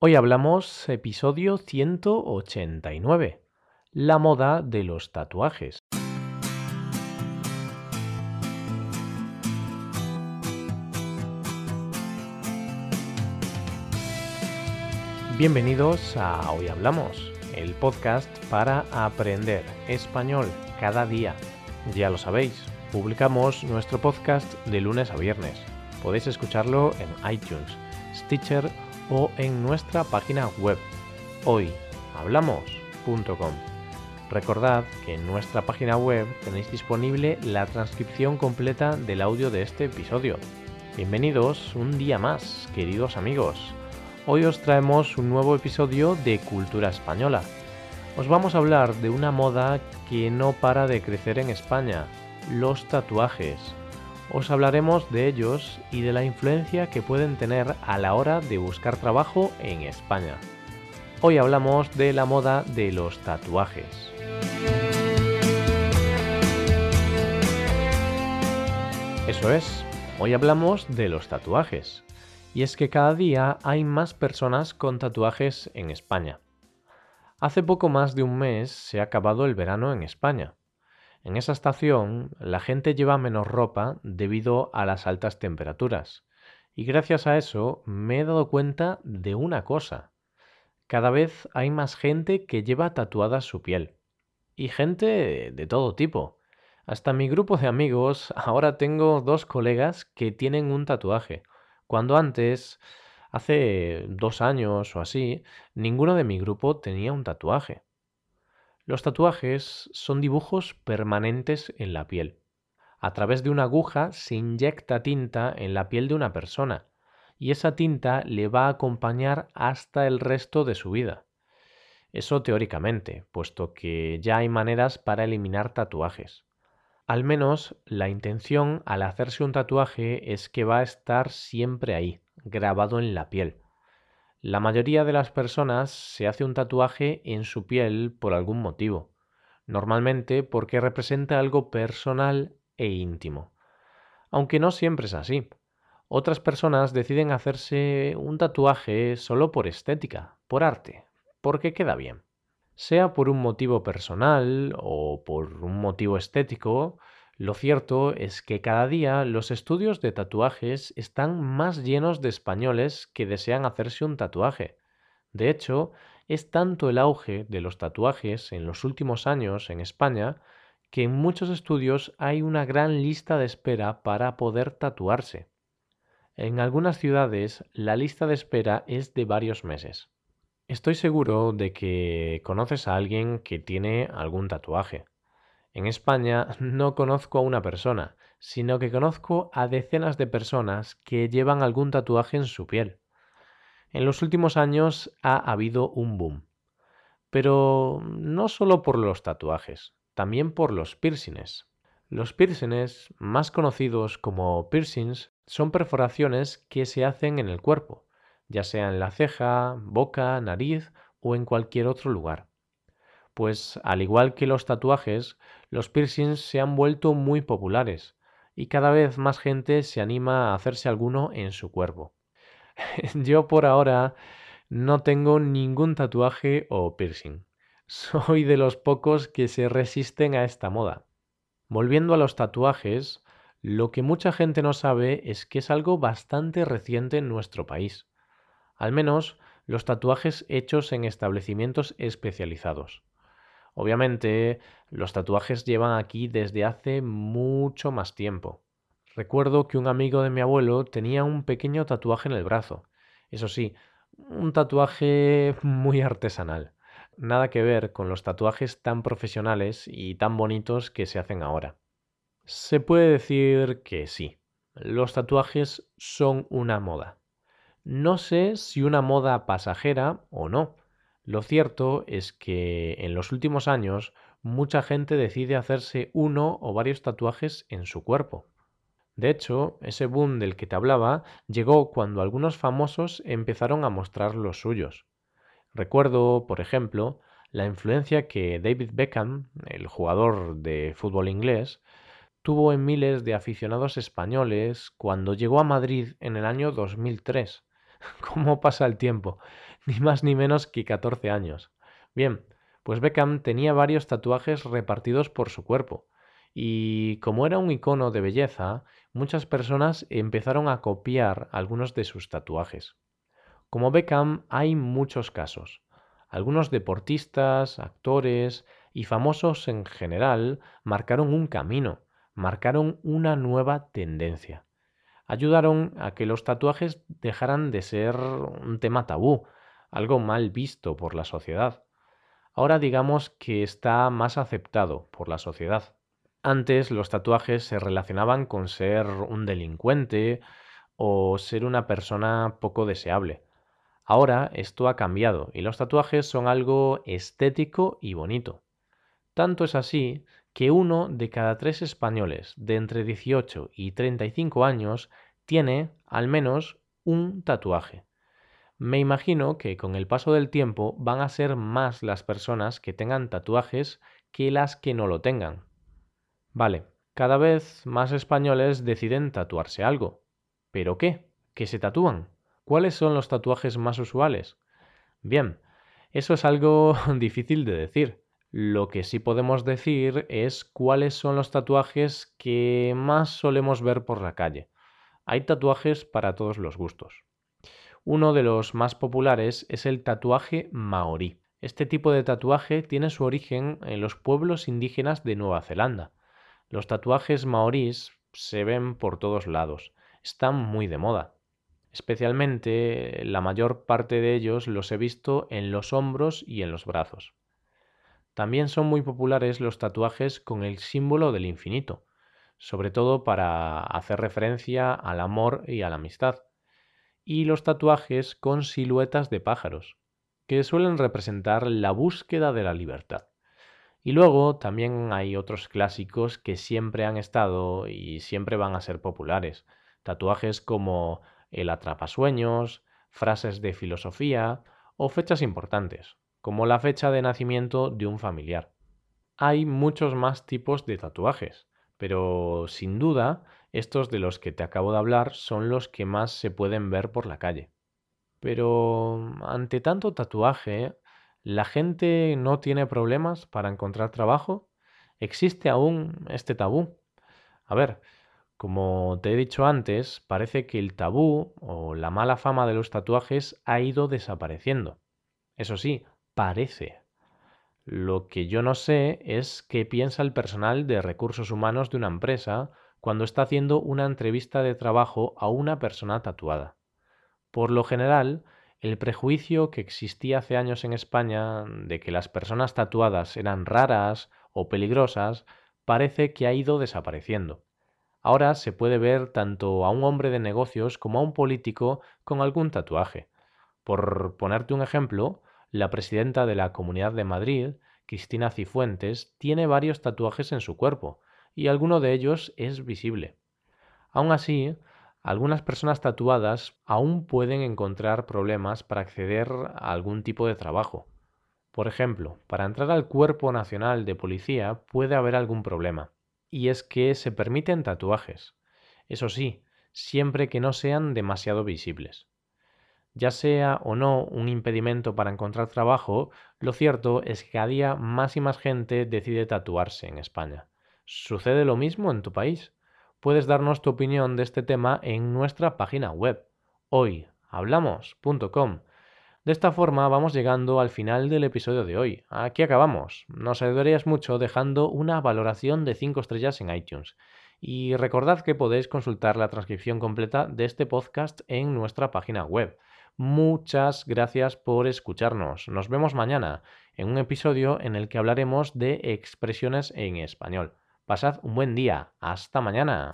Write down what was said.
Hoy hablamos episodio 189, la moda de los tatuajes. Bienvenidos a Hoy Hablamos, el podcast para aprender español cada día. Ya lo sabéis, publicamos nuestro podcast de lunes a viernes. Podéis escucharlo en iTunes, Stitcher o en nuestra página web hoyhablamos.com. Recordad que en nuestra página web tenéis disponible la transcripción completa del audio de este episodio. Bienvenidos un día más, queridos amigos. Hoy os traemos un nuevo episodio de Cultura Española. Os vamos a hablar de una moda que no para de crecer en España, los tatuajes. Os hablaremos de ellos y de la influencia que pueden tener a la hora de buscar trabajo en España. Hoy hablamos de la moda de los tatuajes. Eso es, hoy hablamos de los tatuajes. Y es que cada día hay más personas con tatuajes en España. Hace poco más de un mes se ha acabado el verano en España. En esa estación la gente lleva menos ropa debido a las altas temperaturas. Y gracias a eso me he dado cuenta de una cosa. Cada vez hay más gente que lleva tatuada su piel. Y gente de todo tipo. Hasta mi grupo de amigos ahora tengo dos colegas que tienen un tatuaje cuando antes, hace dos años o así, ninguno de mi grupo tenía un tatuaje. Los tatuajes son dibujos permanentes en la piel. A través de una aguja se inyecta tinta en la piel de una persona y esa tinta le va a acompañar hasta el resto de su vida. Eso teóricamente, puesto que ya hay maneras para eliminar tatuajes. Al menos la intención al hacerse un tatuaje es que va a estar siempre ahí, grabado en la piel. La mayoría de las personas se hace un tatuaje en su piel por algún motivo, normalmente porque representa algo personal e íntimo. Aunque no siempre es así. Otras personas deciden hacerse un tatuaje solo por estética, por arte, porque queda bien sea por un motivo personal o por un motivo estético, lo cierto es que cada día los estudios de tatuajes están más llenos de españoles que desean hacerse un tatuaje. De hecho, es tanto el auge de los tatuajes en los últimos años en España que en muchos estudios hay una gran lista de espera para poder tatuarse. En algunas ciudades la lista de espera es de varios meses. Estoy seguro de que conoces a alguien que tiene algún tatuaje. En España no conozco a una persona, sino que conozco a decenas de personas que llevan algún tatuaje en su piel. En los últimos años ha habido un boom. Pero no solo por los tatuajes, también por los piercings. Los piercings, más conocidos como piercings, son perforaciones que se hacen en el cuerpo ya sea en la ceja, boca, nariz o en cualquier otro lugar. Pues al igual que los tatuajes, los piercings se han vuelto muy populares y cada vez más gente se anima a hacerse alguno en su cuerpo. Yo por ahora no tengo ningún tatuaje o piercing. Soy de los pocos que se resisten a esta moda. Volviendo a los tatuajes, lo que mucha gente no sabe es que es algo bastante reciente en nuestro país al menos los tatuajes hechos en establecimientos especializados. Obviamente, los tatuajes llevan aquí desde hace mucho más tiempo. Recuerdo que un amigo de mi abuelo tenía un pequeño tatuaje en el brazo. Eso sí, un tatuaje muy artesanal. Nada que ver con los tatuajes tan profesionales y tan bonitos que se hacen ahora. Se puede decir que sí, los tatuajes son una moda. No sé si una moda pasajera o no. Lo cierto es que en los últimos años mucha gente decide hacerse uno o varios tatuajes en su cuerpo. De hecho, ese boom del que te hablaba llegó cuando algunos famosos empezaron a mostrar los suyos. Recuerdo, por ejemplo, la influencia que David Beckham, el jugador de fútbol inglés, tuvo en miles de aficionados españoles cuando llegó a Madrid en el año 2003 ¿Cómo pasa el tiempo? Ni más ni menos que 14 años. Bien, pues Beckham tenía varios tatuajes repartidos por su cuerpo. Y como era un icono de belleza, muchas personas empezaron a copiar algunos de sus tatuajes. Como Beckham hay muchos casos. Algunos deportistas, actores y famosos en general marcaron un camino, marcaron una nueva tendencia. Ayudaron a que los tatuajes dejaran de ser un tema tabú, algo mal visto por la sociedad. Ahora digamos que está más aceptado por la sociedad. Antes los tatuajes se relacionaban con ser un delincuente o ser una persona poco deseable. Ahora esto ha cambiado y los tatuajes son algo estético y bonito. Tanto es así que uno de cada tres españoles de entre 18 y 35 años tiene al menos un tatuaje. Me imagino que con el paso del tiempo van a ser más las personas que tengan tatuajes que las que no lo tengan. Vale, cada vez más españoles deciden tatuarse algo. ¿Pero qué? ¿Qué se tatúan? ¿Cuáles son los tatuajes más usuales? Bien, eso es algo difícil de decir. Lo que sí podemos decir es cuáles son los tatuajes que más solemos ver por la calle. Hay tatuajes para todos los gustos. Uno de los más populares es el tatuaje maorí. Este tipo de tatuaje tiene su origen en los pueblos indígenas de Nueva Zelanda. Los tatuajes maorís se ven por todos lados. Están muy de moda. Especialmente la mayor parte de ellos los he visto en los hombros y en los brazos. También son muy populares los tatuajes con el símbolo del infinito, sobre todo para hacer referencia al amor y a la amistad. Y los tatuajes con siluetas de pájaros, que suelen representar la búsqueda de la libertad. Y luego también hay otros clásicos que siempre han estado y siempre van a ser populares. Tatuajes como el atrapasueños, frases de filosofía o fechas importantes, como la fecha de nacimiento de un familiar. Hay muchos más tipos de tatuajes, pero sin duda estos de los que te acabo de hablar son los que más se pueden ver por la calle. Pero ante tanto tatuaje, ¿la gente no tiene problemas para encontrar trabajo? ¿Existe aún este tabú? A ver, como te he dicho antes, parece que el tabú o la mala fama de los tatuajes ha ido desapareciendo. Eso sí, parece. Lo que yo no sé es qué piensa el personal de recursos humanos de una empresa cuando está haciendo una entrevista de trabajo a una persona tatuada. Por lo general, el prejuicio que existía hace años en España de que las personas tatuadas eran raras o peligrosas parece que ha ido desapareciendo. Ahora se puede ver tanto a un hombre de negocios como a un político con algún tatuaje. Por ponerte un ejemplo, la presidenta de la Comunidad de Madrid, Cristina Cifuentes, tiene varios tatuajes en su cuerpo, y alguno de ellos es visible. Aún así, algunas personas tatuadas aún pueden encontrar problemas para acceder a algún tipo de trabajo. Por ejemplo, para entrar al Cuerpo Nacional de Policía puede haber algún problema y es que se permiten tatuajes. Eso sí, siempre que no sean demasiado visibles. Ya sea o no un impedimento para encontrar trabajo, lo cierto es que cada día más y más gente decide tatuarse en España. ¿Sucede lo mismo en tu país? Puedes darnos tu opinión de este tema en nuestra página web hoyhablamos.com de esta forma vamos llegando al final del episodio de hoy. Aquí acabamos. Nos ayudarías mucho dejando una valoración de 5 estrellas en iTunes. Y recordad que podéis consultar la transcripción completa de este podcast en nuestra página web. Muchas gracias por escucharnos. Nos vemos mañana en un episodio en el que hablaremos de expresiones en español. Pasad un buen día. Hasta mañana.